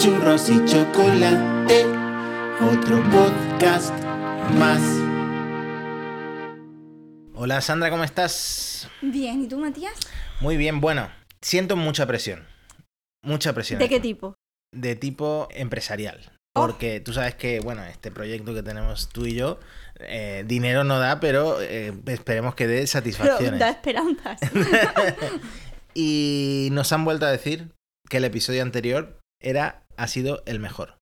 churros y chocolate, otro podcast más. Hola Sandra, ¿cómo estás? Bien, ¿y tú, Matías? Muy bien, bueno, siento mucha presión. Mucha presión. ¿De qué tipo? De tipo empresarial. Oh. Porque tú sabes que, bueno, este proyecto que tenemos tú y yo, eh, dinero no da, pero eh, esperemos que dé Pero satisfacciones. da esperanzas. y nos han vuelto a decir que el episodio anterior era, ha sido el mejor.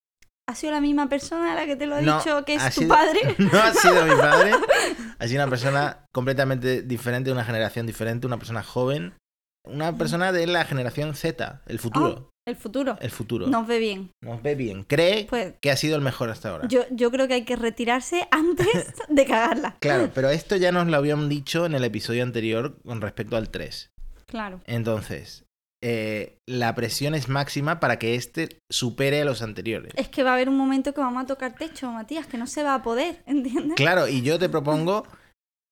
¿Ha sido la misma persona a la que te lo ha No, dicho que es tu sido- padre? No ha sido mi padre, ha sido una persona completamente diferente, una generación diferente, una persona joven, una persona de la generación Z, el futuro. El futuro. El futuro. Nos ve bien. Nos ve bien. Cree Pues que ha sido el mejor hasta ahora. yo, yo creo que hay que retirarse antes de cagarla. Claro, pero esto ya nos lo habían dicho en el episodio anterior con respecto al 3. Claro. Entonces, eh, la presión es máxima para que este supere a los anteriores. Es que va a haber un momento que vamos a tocar techo, Matías, que no se va a poder, ¿entiendes? Claro, y yo te propongo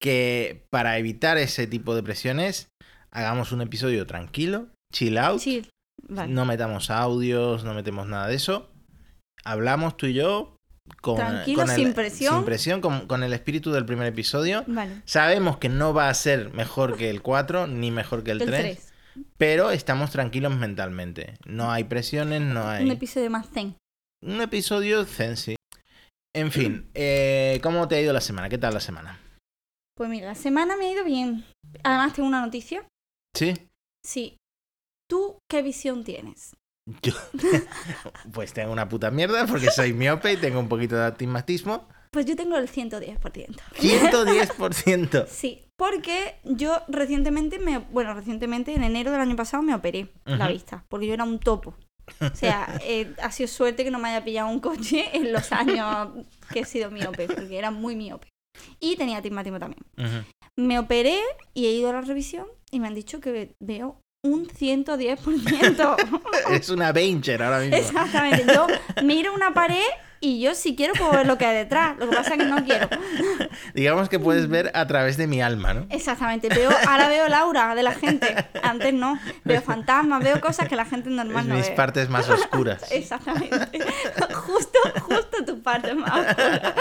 que para evitar ese tipo de presiones, hagamos un episodio tranquilo, chill out. Vale. no metamos audios, no metemos nada de eso. Hablamos tú y yo con, Tranquilo, con el- sin presión. sin presión, con, con el espíritu del primer episodio. Vale. Sabemos que no va a ser mejor que el 4 ni mejor que el, El 3, 3. Pero estamos tranquilos mentalmente. No hay presiones, no hay... Un episodio más zen. Un episodio zen, sí. En fin, eh, ¿cómo te ha ido la semana? ¿Qué tal la semana? Pues mira, la semana me ha ido bien. Además tengo una noticia. ¿Sí? Sí. ¿Tú qué visión tienes? Yo, pues tengo una puta mierda porque soy miope y tengo un poquito de astigmatismo. Pues yo tengo el 110%. 110%. Sí, porque yo recientemente me, bueno, recientemente en enero del año pasado me operé la vista, porque yo era un topo. O sea, eh, ha sido suerte que no me haya pillado un coche en los años que he sido miope, porque era muy miope. Y tenía astigmatismo también. Ujú. Me operé y he ido a la revisión y me han dicho que veo un 110%. Es una Avenger ahora mismo. Exactamente. Yo miro una pared y yo si quiero puedo ver lo que hay detrás. Lo que pasa es que no quiero. Digamos que puedes ver a través de mi alma, ¿no? Exactamente. Veo, ahora veo el aura de la gente. Antes no. Veo fantasmas, veo cosas que la gente normal Es no mis ve. partes más oscuras. Exactamente. Justo, justo tu parte más oscura.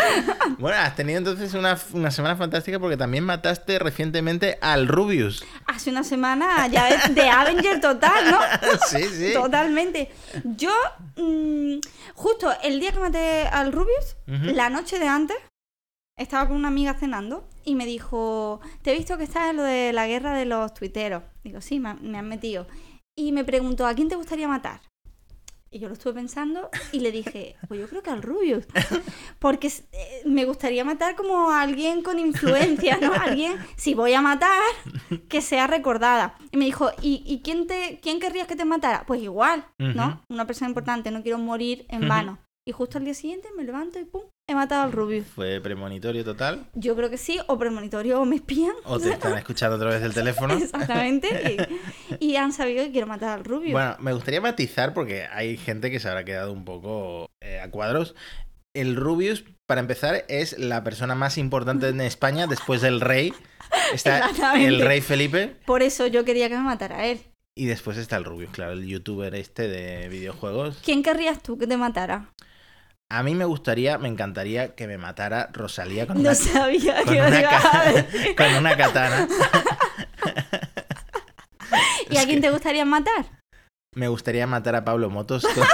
Bueno, has tenido entonces una, una semana fantástica porque también mataste recientemente al Rubius. Hace una semana ya de Avenger total, ¿no? Sí, sí. Totalmente. Yo, mm, justo el día que maté al Rubius, la noche de antes, estaba con una amiga cenando y me dijo, te he visto que estás en lo de la guerra de los tuiteros. Digo, sí, me, han- me han metido. Y me preguntó, ¿a quién te gustaría matar? Y yo lo estuve pensando y le dije, pues yo creo que al Rubius. Porque eh, me gustaría matar como a alguien con influencia, ¿no? Alguien, si voy a matar, que sea recordada. Y me dijo, ¿y, y quién, te, quién querrías que te matara? Pues igual, ¿no? Una persona importante, no quiero morir en vano. Y justo al día siguiente me levanto y ¡pum! He matado al Rubius. Fue premonitorio total. Yo creo que sí, o premonitorio o me espían. O te están escuchando a través del teléfono. Exactamente. Y, y han sabido que quiero matar al Rubius. Bueno, me gustaría matizar porque hay gente que se habrá quedado un poco eh, a cuadros. El Rubius, para empezar, es la persona más importante en España después del rey. Está Exactamente. el rey Felipe Por eso yo quería que me matara él. y después está el Rubius, claro, el youtuber este de videojuegos. ¿Quién querrías tú que te matara? A mí me gustaría, me encantaría que me matara Rosalía con No una, sabía con que una ca- con una katana. ¿Y a quién te gustaría matar? Me gustaría matar a Pablo Motos con...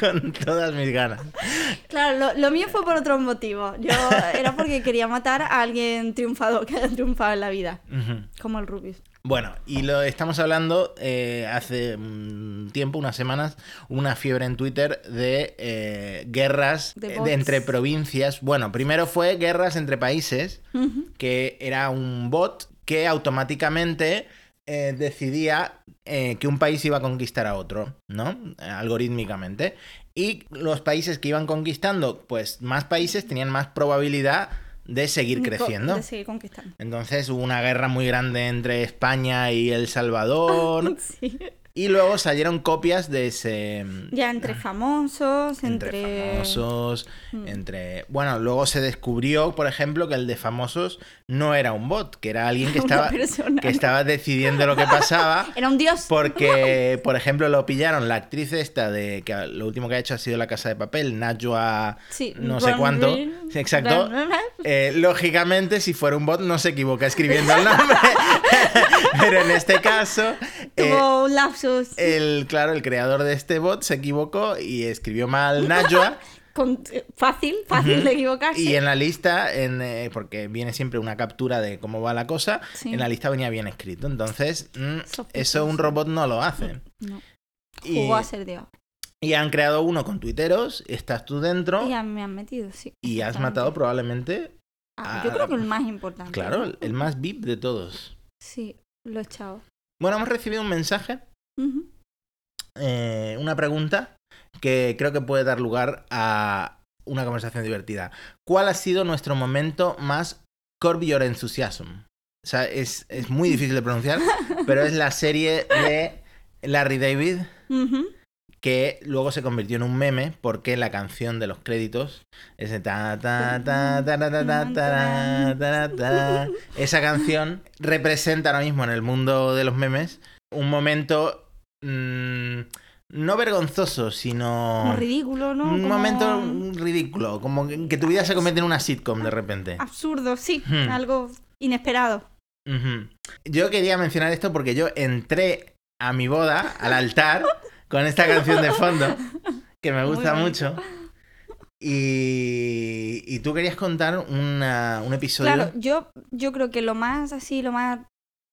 con todas mis ganas. Claro, lo, lo mío fue por otros motivos. Yo era porque quería matar a alguien triunfador que haya triunfado en la vida, como el Rubius. Bueno, y lo estamos hablando eh, hace un tiempo, unas semanas, una fiebre en Twitter de eh, guerras De eh, entre provincias. Bueno, primero fue guerras entre países, que era un bot que automáticamente eh, decidía que un país iba a conquistar a otro, ¿no? Algorítmicamente. Y los países que iban conquistando, pues más países tenían más probabilidad de seguir creciendo. De seguir conquistando. Entonces hubo una guerra muy grande entre España y El Salvador. Sí. Y luego salieron copias de ese... Ya entre famosos, entre... entre famosos, Mm. entre... Bueno, luego se descubrió, por ejemplo, que el de famosos no era un bot, que era alguien que estaba, persona. que estaba decidiendo lo que pasaba. Era un dios. Porque, por ejemplo, lo pillaron la actriz esta de que lo último que ha hecho ha sido La Casa de Papel, Najwa Sí, no sé cuánto. Exacto. Eh, lógicamente, si fuera un bot, no se equivoca escribiendo el nombre. Pero en este caso, eh, Tuvo un el, claro, el creador de este bot se equivocó y escribió mal Najwa. con- fácil, fácil de equivocarse. Y en la lista, en, eh, porque viene siempre una captura de cómo va la cosa, Sí. en la lista venía bien escrito. Entonces, mm, eso un robot no lo hace. No, Y, jugó a ser dios. y han creado uno con tuiteros, estás tú dentro Y ya me han metido, sí. y has matado probablemente, Ah, yo creo que el más importante. claro, el- el más VIP de todos. Sí, lo he echado. Bueno, hemos recibido un mensaje, eh, una pregunta que creo que puede dar lugar a una conversación divertida. ¿Cuál ha sido nuestro momento más Curb Your Enthusiasm? O sea, es, es muy difícil de pronunciar, pero es la serie de Larry David. Que luego se convirtió en un meme porque la canción de los créditos esa canción representa ahora mismo en el mundo de los memes un momento mm, no vergonzoso sino Como ridículo, ¿no? un Como momento ridículo como que que tu vida se convierte en una sitcom de repente Absurdo, sí. Hmm. Algo inesperado. Yo quería mencionar esto porque yo entré a mi boda, al altar, con esta canción de fondo, que me gusta mucho. Y, y tú querías contar una- un episodio. Claro, yo, yo creo que lo más así, lo más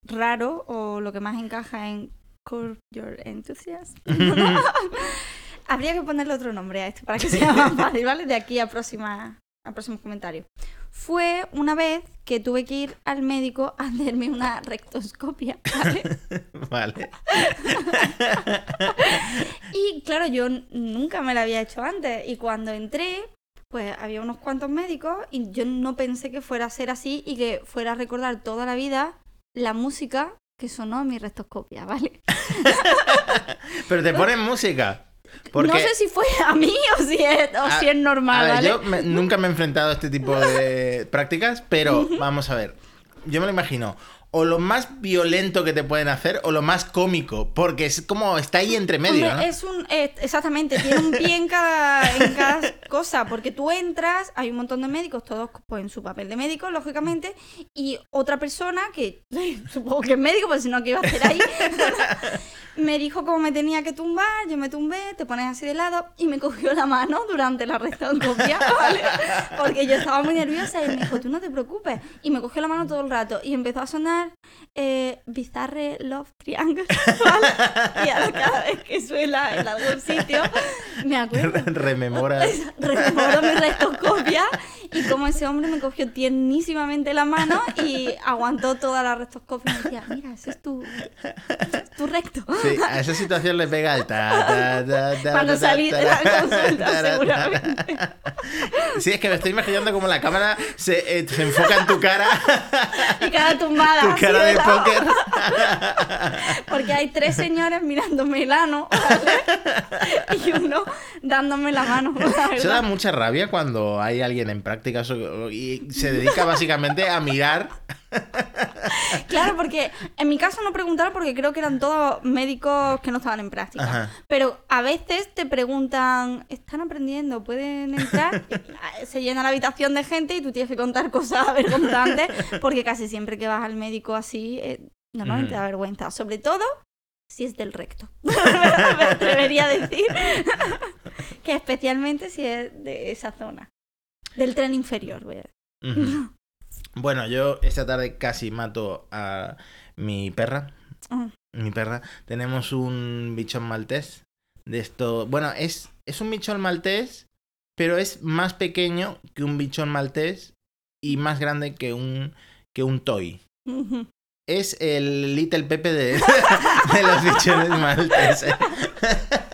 raro o lo que más encaja en Curb Your Enthusiasm. Habría que ponerle otro nombre a esto para que sea más fácil, ¿vale? De aquí a próxima al próximo comentario. Fue una vez que tuve que ir al médico a hacerme una rectoscopia, ¿vale? Vale. Y claro, yo nunca me la había hecho antes. Y cuando entré, pues había unos cuantos médicos y yo no pensé que fuera a ser así y que fuera a recordar toda la vida la música que sonó mi rectoscopia, ¿vale? Pero te ponen música. Porque, No sé si fue a mí o si es, o A- si es a normal, ver, ¿vale? yo me- nunca me he enfrentado a este tipo de prácticas, pero vamos a ver. Yo me lo imagino. O lo más violento que te pueden hacer, o lo más cómico. Porque es como está ahí entre medio, Hombre, ¿no? es un eh, exactamente, tiene un pie en cada, en cada cosa, porque tú entras, hay un montón de médicos, todos pues, en su papel de médico, lógicamente, y otra persona que supongo que es médico, pues si no, ¿qué iba a hacer ahí? me dijo cómo me tenía que tumbar, yo me tumbé, te pones así de lado, y me cogió la mano durante la restauncopia, ¿vale? Porque yo estaba muy nerviosa y me dijo, tú no te preocupes, y me cogió la mano todo el rato, y empezó a sonar eh, Bizarre Love Triangle, ¿vale? Y ahora cada vez que suena en algún sitio, me acuerdo. Rememora. Rememoro mi restoscopia y como ese hombre me cogió tiernísimamente la mano y aguantó toda la restoscopia y me decía, mira, ese es tu, es tu recto. Sí, a esa situación le pega el ta, ta, ta, ta, Cuando salí de la ta, consulta, ta, ta, seguramente. Sí, es que me estoy imaginando como la cámara se, eh, se enfoca en tu cara, Y cada tumbada. Cara de póker. Porque hay tres señores mirándome el ano ¿vale? y uno dándome la mano. la Eso verdad. da mucha rabia cuando hay alguien en prácticas o- y se dedica básicamente a mirar. Claro, porque en mi caso no preguntaron porque creo que eran todos médicos que no estaban en práctica. Ajá. Pero a veces te preguntan, ¿están aprendiendo? ¿Pueden entrar? Y, Se llena la habitación de gente y tú tienes que contar cosas avergonzantes porque casi siempre que vas al médico así, eh, normalmente da vergüenza. Sobre todo si es del recto. Me atrevería a decir que especialmente si es de esa zona. Del tren inferior, voy a decir. Bueno, yo esta tarde casi mato a mi perra. Mi perra. Tenemos un bichón maltés. De esto. Bueno, es, es un bichón maltés, pero es más pequeño que un bichón maltés y más grande que un, que un toy. Es el Little Pepe de, de los bichones malteses.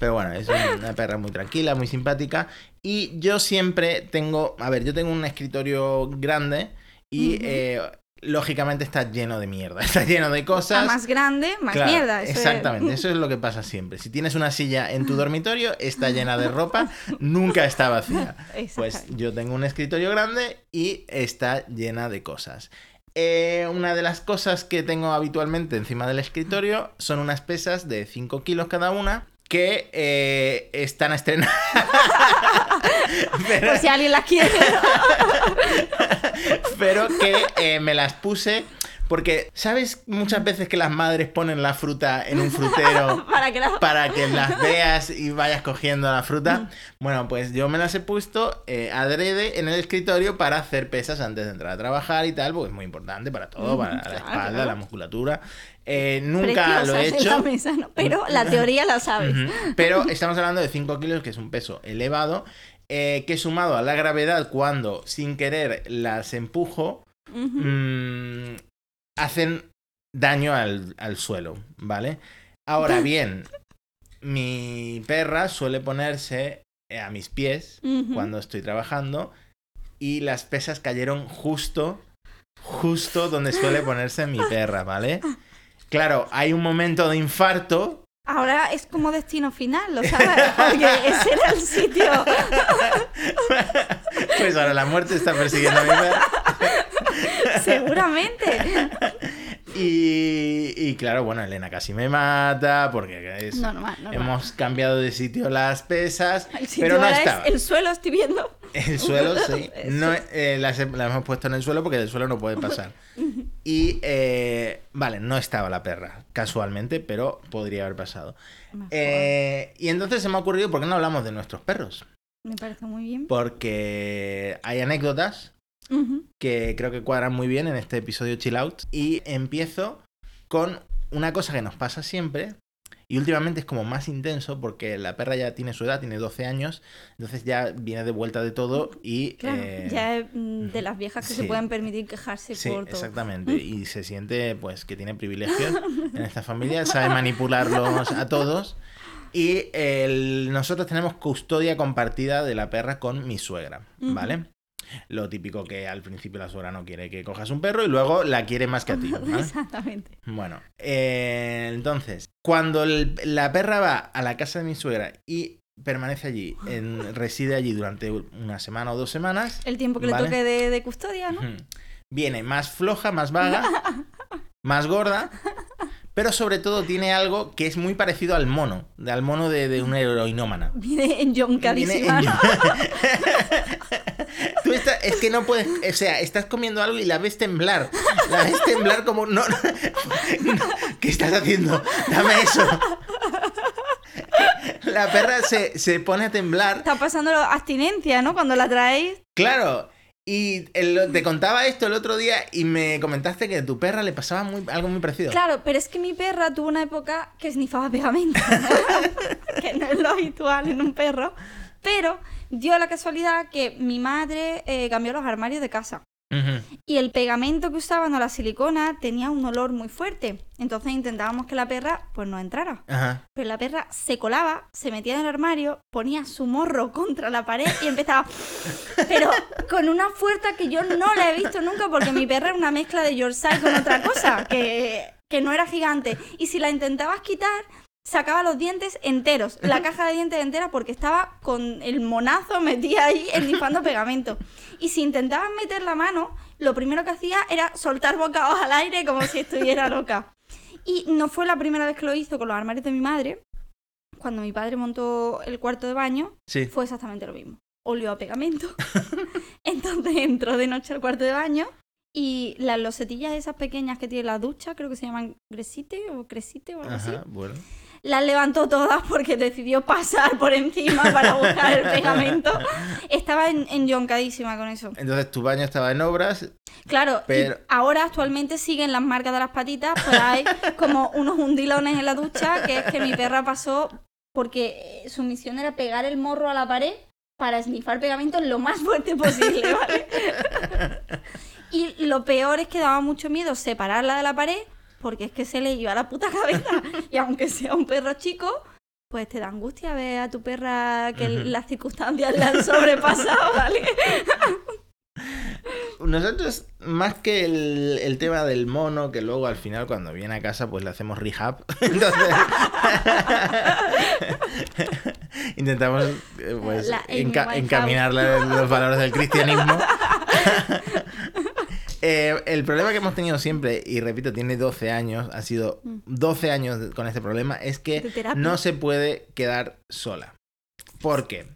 Pero bueno, es una perra muy tranquila, muy simpática. Y yo siempre tengo, a ver, yo tengo un escritorio grande y eh, lógicamente está lleno de mierda, está lleno de A cosas. más grande, más Claro, mierda. eso es- exactamente, eso es lo que pasa siempre. Si tienes una silla en tu dormitorio, está llena de ropa, nunca está vacía. Pues yo tengo un escritorio grande y está llena de cosas. Eh, una de las cosas que tengo habitualmente encima del escritorio son unas pesas de 5 kilos cada una que eh, están a estrenar. pero, Por si alguien las quiere. pero que eh, me las puse porque, ¿sabes muchas veces que las madres ponen la fruta en un frutero? para que la... para que las veas y vayas cogiendo la fruta. Bueno, pues yo me las he puesto eh, adrede en el escritorio para hacer pesas antes de entrar a trabajar y tal, porque es muy importante para todo, para la espalda, la musculatura. Eh, nunca lo he la hecho. mesa, ¿no? Pero la teoría la sabes. Pero estamos hablando de 5 kilos, que es un peso elevado, eh, que sumado a la gravedad cuando sin querer las empujo, mm, hacen daño al, al suelo, ¿vale? Ahora bien, mi perra suele ponerse eh, a mis pies cuando estoy trabajando y las pesas cayeron justo, justo donde suele ponerse mi perra, ¿vale? Claro, hay un momento de infarto. Ahora es como destino final, ¿lo sabes? Porque ese era el sitio. Pues ahora la muerte está persiguiendo a mi perra. Seguramente. Y, y claro, bueno, Elena casi me mata porque es- Normal, normal. hemos cambiado de sitio las pesas, El sitio pero no estaba. es el suelo, estoy viendo. El suelo, sí. No, eh, las, he- las hemos puesto en el suelo porque del suelo no puede pasar. Y, eh, vale, no estaba la perra, casualmente, pero podría haber pasado. Eh, y entonces se me ha ocurrido, ¿por qué no hablamos de nuestros perros? Me parece muy bien. Porque hay anécdotas Que creo que cuadran muy bien en este episodio Chill Out. Y empiezo con una cosa que nos pasa siempre. Y últimamente es como más intenso porque la perra ya tiene su edad, tiene 12 años, entonces ya viene de vuelta de todo y... Claro, eh, ya es mm, de las viejas que sí. se pueden permitir quejarse Sí, por todo. exactamente. Y se siente pues que tiene privilegios en esta familia, sabe manipularlos a todos. Y el- nosotros tenemos custodia compartida de la perra con mi suegra, ¿vale? Lo típico que al principio la suegra no quiere que cojas un perro y luego la quiere más que a ti. ¿vale? Exactamente. Bueno, eh, entonces, cuando el- la perra va a la casa de mi suegra y permanece allí, en- reside allí durante una semana o dos semanas, El tiempo que le toque de, de custodia, ¿no? Viene más floja, más vaga, más gorda, pero sobre todo tiene algo que es muy parecido al mono, al mono de, de una heroinómana. Viene en- ¿no? Tú estás, es que no puedes, o sea, estás comiendo algo y la ves temblar. La ves temblar como, no, no, ¿qué estás haciendo? Dame eso. La perra se, se pone a temblar Está pasando la abstinencia, ¿no? Cuando la traéis. Claro. Y el- te contaba esto el otro día y me comentaste que a tu perra le pasaba muy, algo muy parecido. Claro, pero es que mi perra tuvo una época que snifaba pegamento. que no es lo habitual en un perro. Pero dio la casualidad que mi madre eh, cambió los armarios de casa. Y el pegamento que usaban o la silicona tenía un olor muy fuerte. Entonces intentábamos que la perra pues no entrara. Ajá. Pero la perra se colaba, se metía en el armario, ponía su morro contra la pared y empezaba. Pero con una fuerza que yo no la he visto nunca porque mi perra era una mezcla de Yorkshire con otra cosa, que, que no era gigante. Y si la intentabas quitar, sacaba los dientes enteros, la caja de dientes entera porque estaba con el monazo metida ahí esnifando pegamento. Y si intentabas meter la mano, lo primero que hacía era soltar bocados al aire como si estuviera loca. Y no fue la primera vez que lo hizo con los armarios de mi madre. Cuando mi padre montó el cuarto de baño, Sí. fue exactamente lo mismo. Olió a pegamento. Entonces entró de noche al cuarto de baño y las losetillas esas pequeñas que tiene la ducha, creo que se llaman gresite o cresite o algo así, bueno. Las levantó todas porque decidió pasar por encima para buscar el pegamento. Estaba en, enyoncadísima con eso. Entonces tu baño estaba en obras. Claro, Pero- ahora actualmente siguen las marcas de las patitas, pues hay como unos hundilones en la ducha, que es que mi perra pasó porque su misión era pegar el morro a la pared para esnifar pegamento lo más fuerte posible, ¿vale? Y lo peor es que daba mucho miedo separarla de la pared porque es que se le iba la puta cabeza. Y aunque sea un perro chico, pues te da angustia ver a tu perra que las circunstancias le han sobrepasado, ¿vale? Nosotros más que el, el tema del mono, que luego al final cuando viene a casa pues le hacemos rehab. Entonces intentamos eh, pues, La enca- encaminarle los valores del cristianismo. Eh, el problema que hemos tenido siempre, y repito, tiene 12 años, ha sido 12 años de- con este problema, es que no se puede quedar sola. ¿Por qué?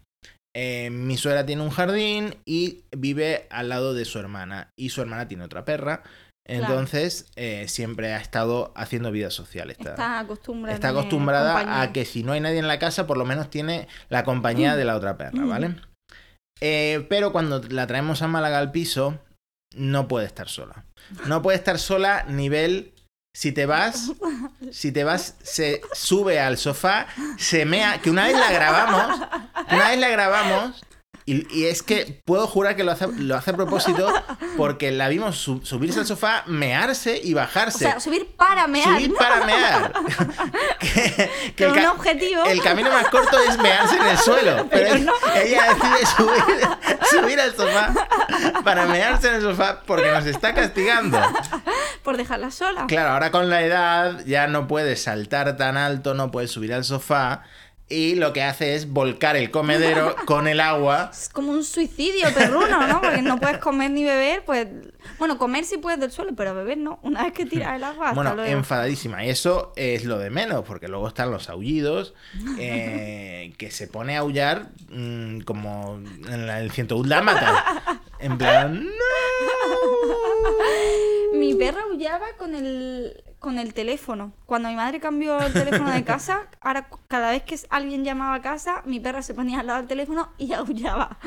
Eh, mi suegra tiene un jardín y vive al lado de su hermana. Y su hermana tiene otra perra. Entonces, eh, siempre ha estado haciendo vida social. Está, Está acostumbrada. está a acostumbrada que si no hay nadie en la casa, por lo menos tiene la compañía de la otra perra, Mm. ¿vale? Eh, pero cuando la traemos a Málaga al piso, no puede estar sola. No puede estar sola nivel... Si te vas, si te vas, se sube al sofá, se mea, que una vez la grabamos, una vez la grabamos, y, y es que puedo jurar que lo hace, lo hace a propósito, porque la vimos su- subirse al sofá, mearse y O bajarse. sea, subir para mear. subir para mear. que, que Con el, un objetivo. el camino más corto es mearse en el suelo. Pero, no. ella decide subir, subir al sofá para mearse en el sofá porque nos está castigando. Por dejarla sola. Claro, ahora con la edad ya no puedes saltar tan alto, no puedes subir al sofá. Y lo que hace es volcar el comedero con el agua. Es como un suicidio perruno, ¿no? Porque no puedes comer ni beber, pues... Bueno, comer sí puedes del suelo, pero beber no. Una vez que tiras el agua, hasta Bueno, luego. enfadadísima. Y eso es lo de menos, porque luego están los aullidos, eh, que se pone a aullar mm, como en la- el 101 Dálmata. En plan, Mi perra aullaba con el, con el teléfono. Cuando mi madre cambió el teléfono de casa, ahora cada vez que alguien llamaba a casa, mi perra se ponía al lado del teléfono y aullaba.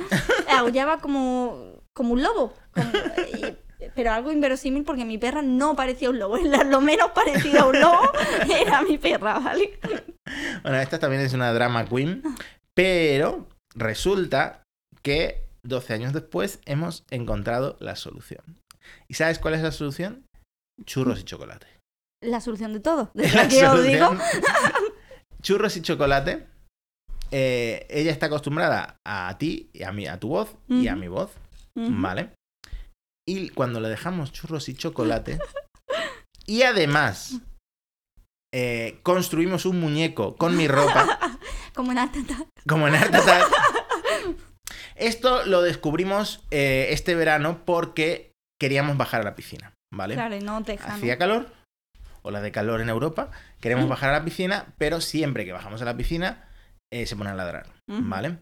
aullaba como, como un lobo. como- y- pero algo inverosímil porque mi perra no parecía un lobo. Lo menos parecido a un lobo era mi perra, ¿vale? Bueno, esta también es una drama queen, pero resulta que 12 años después hemos encontrado la solución. ¿Y sabes cuál es la solución? Churros y chocolate. La solución de todo. Desde que os digo. Churros y chocolate. Eh, ella está acostumbrada a ti y a, mí, a tu voz y a mi voz. ¿vale? Y cuando le dejamos churros y chocolate, y además eh, construimos un muñeco con mi ropa, Como en Art como en Art. Esto lo descubrimos eh, este verano porque queríamos bajar a la piscina, ¿vale? Claro, y no te. Hacía calor, ola de calor en Europa, queremos bajar a la piscina, pero siempre que bajamos a la piscina eh, se pone a ladrar, Ujú. ¿vale?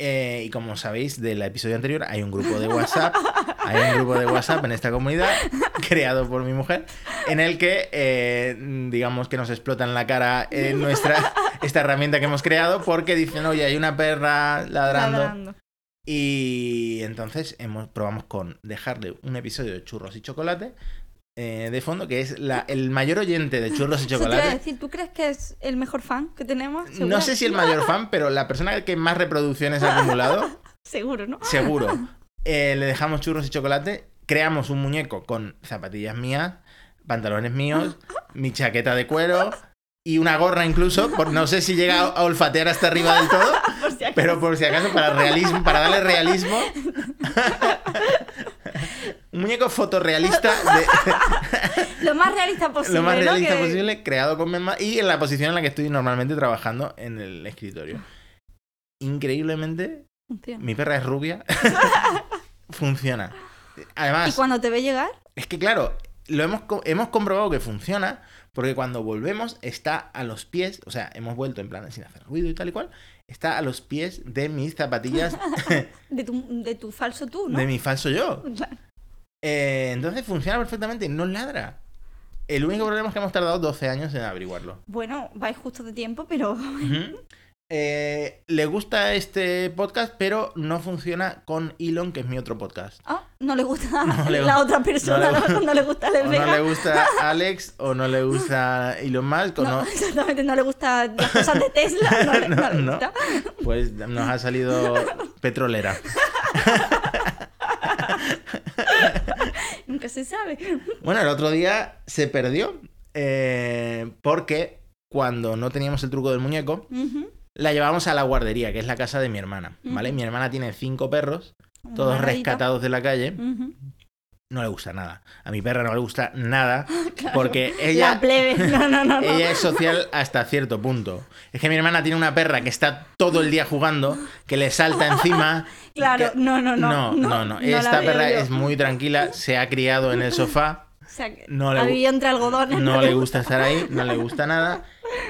Eh, y como sabéis del episodio anterior, hay un grupo de WhatsApp, hay un grupo de WhatsApp en esta comunidad, creado por mi mujer, en el que, eh, digamos que nos explota en la cara nuestra, esta herramienta que hemos creado, porque dicen, oye, hay una perra ladrando. ladrando. Y entonces hemos, probamos con dejarle un episodio de churros y chocolate eh, de fondo, que es la, el mayor oyente de churros y chocolate. decir, ¿tú crees que es el mejor fan que tenemos? No sé si el mayor fan, pero la persona que más reproducciones ha acumulado, Seguro, ¿no? seguro. Eh, le dejamos churros y chocolate, creamos un muñeco con zapatillas mías, pantalones míos, mi chaqueta de cuero y una gorra incluso, por, no sé si llega a, olfatear hasta arriba del todo, Por si acaso. pero por si acaso para realismo, para darle realismo. Un muñeco fotorrealista de, Lo más realista posible. lo más ¿no? realista Que- posible, creado con Memma y en la posición en la que estoy normalmente trabajando en el escritorio. Increíblemente, Funciona. mi perra es rubia. funciona. ¿Y Además, cuando te ve llegar? es que claro, lo hemos, hemos comprobado que funciona porque cuando volvemos está a los pies, o sea, hemos vuelto en plan sin hacer ruido y tal y cual, está a los pies de mis zapatillas De tu, de tu falso tú, ¿no? de mi falso yo. Eh, entonces funciona perfectamente, no ladra. El único problema es que hemos tardado 12 años en averiguarlo. Bueno, vais justo de tiempo, pero. Eh, le gusta este podcast, pero no funciona con Elon, que es mi otro podcast. ah, no le gusta No le- la otra persona, no no, le- no le gusta el O no le gusta Alex, o no le gusta Elon Musk, o No, no. exactamente, no le gustan las cosas de Tesla, no le, no No, le no. gusta. Pues nos ha salido petrolera. Nunca se sabe. Bueno, el otro día se perdió eh, porque cuando no teníamos el truco del muñeco, la llevamos a la guardería, que es la casa de mi hermana, ¿vale? Mi hermana tiene cinco perros, todos rescatados de la calle. No le gusta nada. A mi perra no le gusta nada porque ella, La plebe. No, no, no. ella es social hasta cierto punto. Es que mi hermana tiene una perra que está todo el día jugando, que le salta encima. Claro, que- no, no, no. No, no, no. Esta perra yo. es muy tranquila, se ha criado en el sofá. O sea, que no le entre algodones. No le gusta estar ahí, no le gusta nada.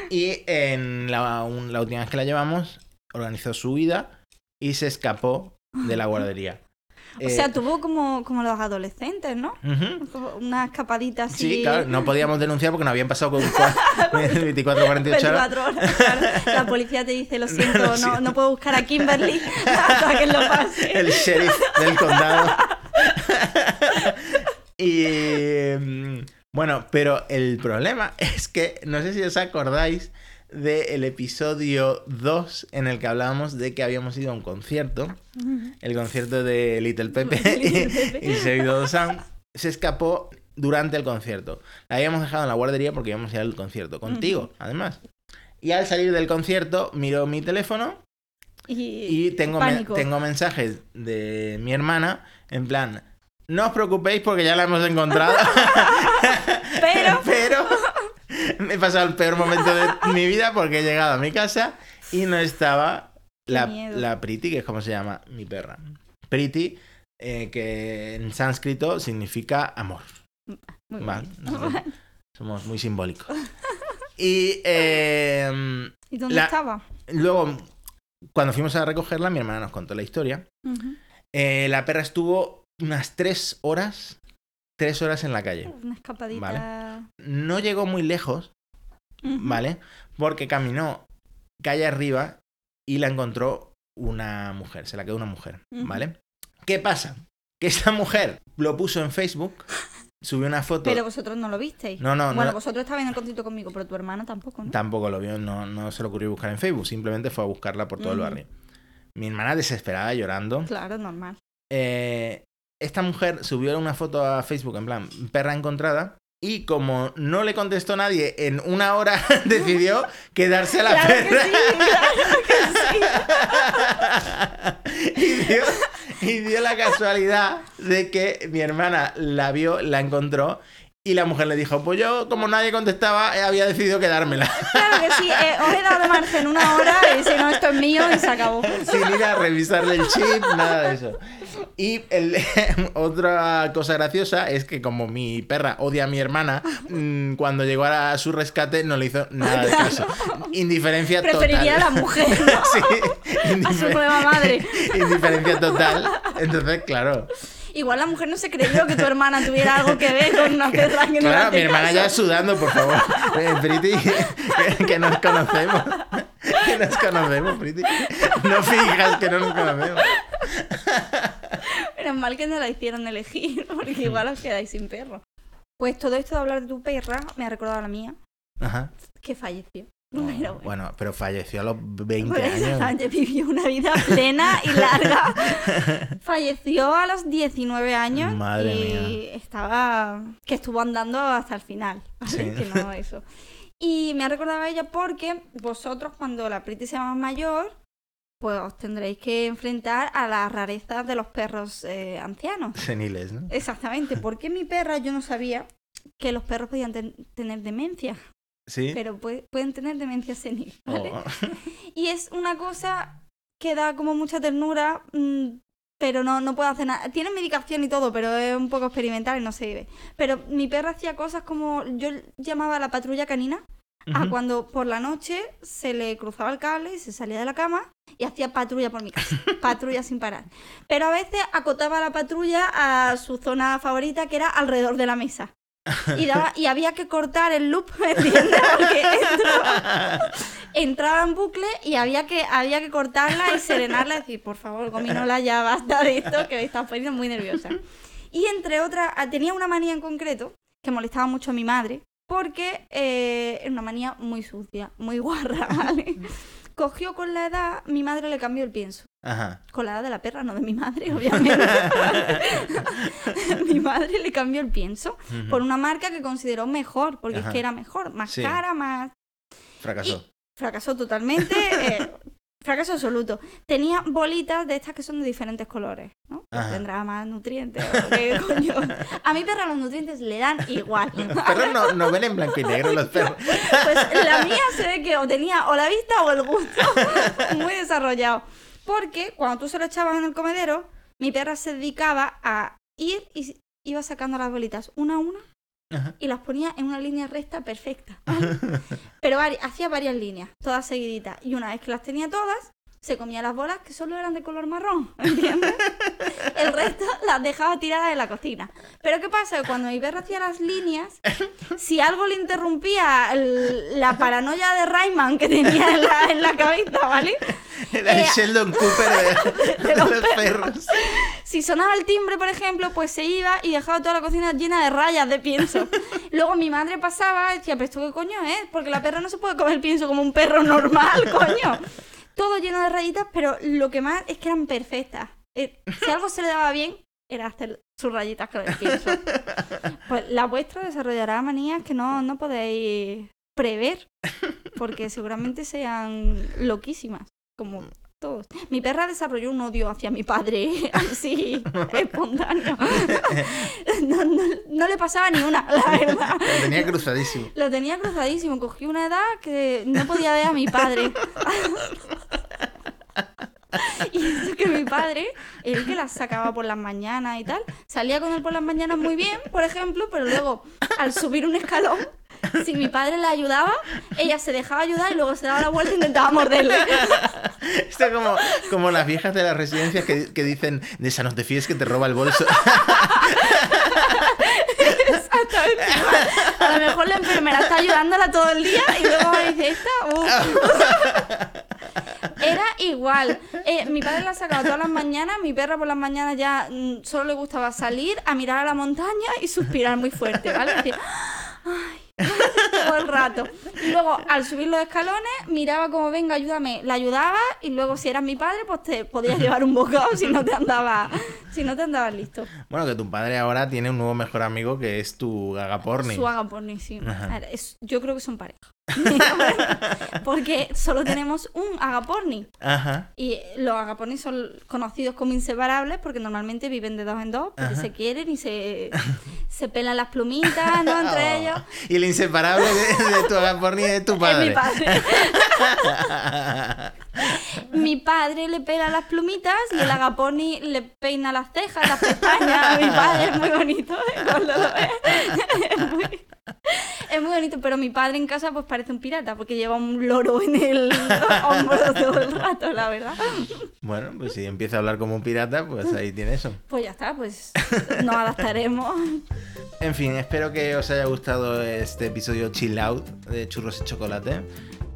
Y en la, la última vez que la llevamos, organizó su huida y se escapó de la guardería. O sea, tuvo como, como los adolescentes, ¿no? ujú. Como Una escapadita así. Sí, claro, no podíamos denunciar porque no habían pasado con cua- 24 48 horas. 24 horas. claro. La policía te dice, lo siento, Lo no, siento. no puedo buscar a Kimberly hasta que lo pase. El sheriff del condado. y mm, bueno, pero el problema es que no sé si os acordáis del episodio 2 en el que hablábamos de que habíamos ido a un concierto, el concierto de Little Pepe Little Pepe. y Seguido Sound, se escapó durante el concierto. La habíamos dejado en la guardería porque íbamos a ir al concierto, contigo, además. Y al salir del concierto, miró mi teléfono Y, y tengo, me- tengo mensajes de mi hermana en plan, no os preocupéis porque ya la hemos encontrado, Pero, pero me he pasado el peor momento de mi vida porque he llegado a mi casa y no estaba la, la Priti, que es como se llama mi perra. Priti, eh, que en sánscrito significa amor. muy Vale, nosotros somos muy simbólicos. Y eh, ¿Y dónde la- estaba? luego, cuando fuimos a recogerla, mi hermana nos contó la historia. Eh, la perra estuvo unas tres horas, tres horas en la calle. Una escapadita. Vale. No llegó muy lejos. ¿vale? Porque caminó calle arriba y la encontró una mujer, se la quedó una mujer. ¿vale? ¿Qué pasa? Que esta mujer lo puso en Facebook, subió una foto, Pero vosotros no lo visteis. No, no, Bueno, no. vosotros estabais en el concierto conmigo, pero tu hermana tampoco, ¿no? tampoco lo vio, no, no se le ocurrió buscar en Facebook, simplemente fue a buscarla por todo el barrio. Mi hermana desesperada, llorando. Claro, normal. Eh, esta mujer subió una foto a Facebook en plan perra encontrada y como no le contestó nadie en una hora decidió quedarse a la Claro que perra sí, claro que sí. y, dio, y dio la casualidad de que mi hermana la vio, la encontró y la mujer le dijo, pues yo como nadie contestaba eh, había decidido quedármela Claro que sí, eh, os he dado de margen una hora y si no, esto es mío y se acabó. sin ir a revisarle el chip, nada de eso. Y el- otra cosa graciosa es que como mi perra odia a mi hermana, mm, cuando llegó a su rescate no le hizo nada de caso. Indiferencia Preferiría a la total. mujer, ¿no? Sí, A su nueva madre. Indiferencia total. Entonces, claro. Igual la mujer no se creyó que tu hermana tuviera algo que ver con una perra que no Claro, hace mi hermana caso. ya sudando, por favor. Eh, Priti, que, que nos conocemos. Que nos conocemos, Priti. No fijas que no nos conocemos. Menos mal que no la hicieron elegir, porque igual os quedáis sin perro. Pues todo esto de hablar de tu perra me ha recordado a la mía, Ajá. que falleció. Pero bueno. Bueno, pero falleció a los 20 Pues, años. vivió una vida plena y larga. Falleció a los 19 años Madre y mía. estaba que estuvo andando hasta el final. Sí. Que no eso. Y me ha recordado a ella porque vosotros cuando la Priti sea más mayor, pues os tendréis que enfrentar a las rarezas de los perros eh, ancianos. Seniles, ¿no? Exactamente, porque mi perra yo no sabía que los perros podían ten- tener demencia, Sí. pero pue- pueden tener demencia senil, ¿vale? Oh. Y es una cosa que da como mucha ternura, mm, pero no, no puede hacer nada. Tiene medicación y todo, pero es un poco experimental y no se vive. Pero mi perra hacía cosas como yo llamaba a la patrulla canina a cuando por la noche se le cruzaba el cable y se salía de la cama y hacía patrulla por mi casa. patrulla sin parar. Pero a veces acotaba la patrulla a su zona favorita, que era alrededor de la mesa. Y, daba- y había que cortar el loop, ¿me entiendes? Porque entraba, entraba en bucle y había que, había que cortarla y serenarla y decir, por favor, gominola, ya basta de esto, que me estás poniendo muy nerviosa. Y entre otras, tenía una manía en concreto que molestaba mucho a mi madre, porque eh, era una manía muy sucia, muy guarra, ¿vale? Cogió con la edad, mi madre le cambió el pienso. Ajá. Con la edad de la perra, no de mi madre, obviamente. mi madre le cambió el pienso por una marca que consideró mejor, porque Ajá. es que era mejor, más Sí. cara, más... Fracasó. Fracasó totalmente, eh, fracaso absoluto. Tenía bolitas de estas que son de diferentes colores, ¿no? Pues tendrá más nutrientes. qué coño. A mi perra los nutrientes le dan igual. Los perros no, no ven en blanco y negro los perros. Pues la mía se ve que o tenía o la vista o el gusto muy desarrollado. Porque cuando tú se lo echabas en el comedero, mi perra se dedicaba a ir y iba sacando las bolitas una a una Ajá. y las ponía en una línea recta perfecta. ¿vale? Pero hacía varias líneas, todas seguiditas. Y una vez que las tenía todas, se comía las bolas que solo eran de color marrón, ¿entiendes? El resto las dejaba tiradas en la cocina. Pero ¿qué pasa? Cuando mi perro hacía las líneas, si algo le interrumpía el- la paranoia de Rayman que tenía en la, en la cabeza, ¿vale? Era el Eh, Sheldon Cooper de, de los los perros. Si sonaba el timbre, por ejemplo, pues se iba y dejaba toda la cocina llena de rayas de pienso. Luego mi madre pasaba y decía, pero esto qué coño es, porque la perra no se puede comer pienso como un perro normal, coño. Todo lleno de rayitas, pero lo que más es que eran perfectas. Eh, Si algo se le daba bien, era hacer sus rayitas con el pienso. Pues la vuestra desarrollará manías que no, no podéis prever, porque seguramente sean loquísimas, como todos. Mi perra desarrolló un odio hacia mi padre, así, espontáneo. No, no- no le pasaba ni una, la verdad. Lo tenía cruzadísimo. Lo tenía cruzadísimo, cogí una edad que no podía ver a mi padre. Y eso que mi padre, el que las sacaba por las mañanas y tal, salía con él por las mañanas muy bien, por ejemplo, pero luego al subir un escalón, si mi padre la ayudaba, ella se dejaba ayudar y luego se daba la vuelta e intentaba morderle. Esto como, como las viejas de las residencias que, que dicen, de esa no te fíes que te roba el bolso. Exactamente. A lo mejor la enfermera está ayudándola todo el día y luego me dice, esta, uf". Era igual. Eh, mi padre la sacaba todas las mañanas, mi perra por las mañanas ya mm, solo le gustaba salir a mirar a la montaña y suspirar muy fuerte, ¿vale? Decir, ay, todo el rato. Y luego, al subir los escalones, miraba como, venga, ayúdame, la ayudaba y luego, si eras mi padre, pues te podías llevar un bocado si no te andaba, si no te andabas listo. Bueno, que tu padre ahora tiene un nuevo mejor amigo que es tu gagaporni. Su agaporni, sí. Es- yo creo que son pareja. Porque solo tenemos un agaporni. Ajá. Y los agapornis son conocidos como inseparables porque normalmente viven de dos en dos, porque Ajá. se quieren y se, se pelan las plumitas, ¿no? Entre Oh. ellos. Y el inseparable de, de tu agaporni es tu Es padre. mi padre. mi padre le pela las plumitas y el agaporni le peina las cejas, las pestañas. Mi padre es muy bonito. ¿eh? Cuando lo ves. Es muy, es muy bonito, pero mi padre en casa pues parece un pirata porque lleva un loro en el hombro todo el rato, la verdad. Bueno, pues si empieza a hablar como un pirata, pues ahí tiene eso. Pues ya está, pues nos adaptaremos. En fin, espero que os haya gustado este episodio chill out de churros y chocolate.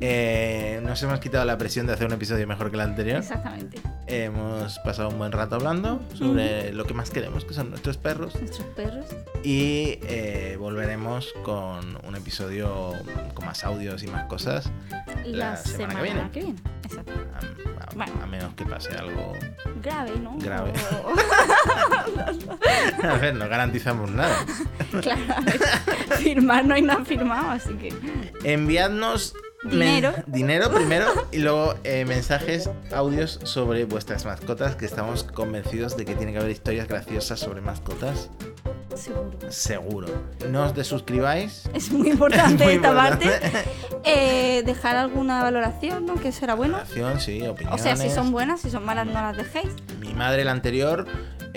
Eh, nos hemos quitado la presión de hacer un episodio mejor que el anterior. Exactamente. Hemos pasado un buen rato hablando sobre lo que más queremos, que son nuestros perros. Nuestros perros. Y eh, volveremos con un episodio con más audios y más cosas. La, La semana semana, que viene. que viene. Exacto. A, a- Bueno. a menos que pase algo. Grave, ¿no? Grave. O- A ver, no garantizamos nada. claro, a ver, firmar no hay nada firmado, así que. Enviadnos men- Dinero. dinero primero y luego eh, mensajes, audios sobre vuestras mascotas, que estamos convencidos de que tiene que haber historias graciosas sobre mascotas. Seguro. Seguro. No os desuscribáis. Es muy importante Muy esta importante. parte. Eh, dejar alguna valoración, ¿no? Que será bueno. Relación, sí, O opiniones. sea, si son buenas, si son malas, no las dejéis. Mi madre, la anterior,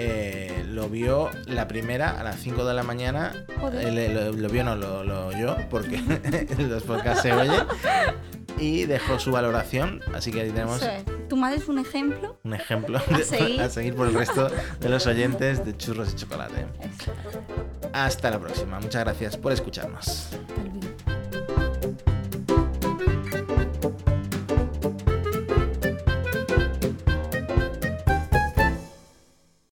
eh, lo vio la primera a las 5 de la mañana. Eh, lo, lo vio, no lo, lo oyó, porque los podcasts se oye. Y dejó su valoración. Así que ahí tenemos. Tu madre es un ejemplo. un ejemplo A seguir. a seguir por el resto de los oyentes de churros y chocolate. Eso. Hasta la próxima. Muchas gracias por escucharnos.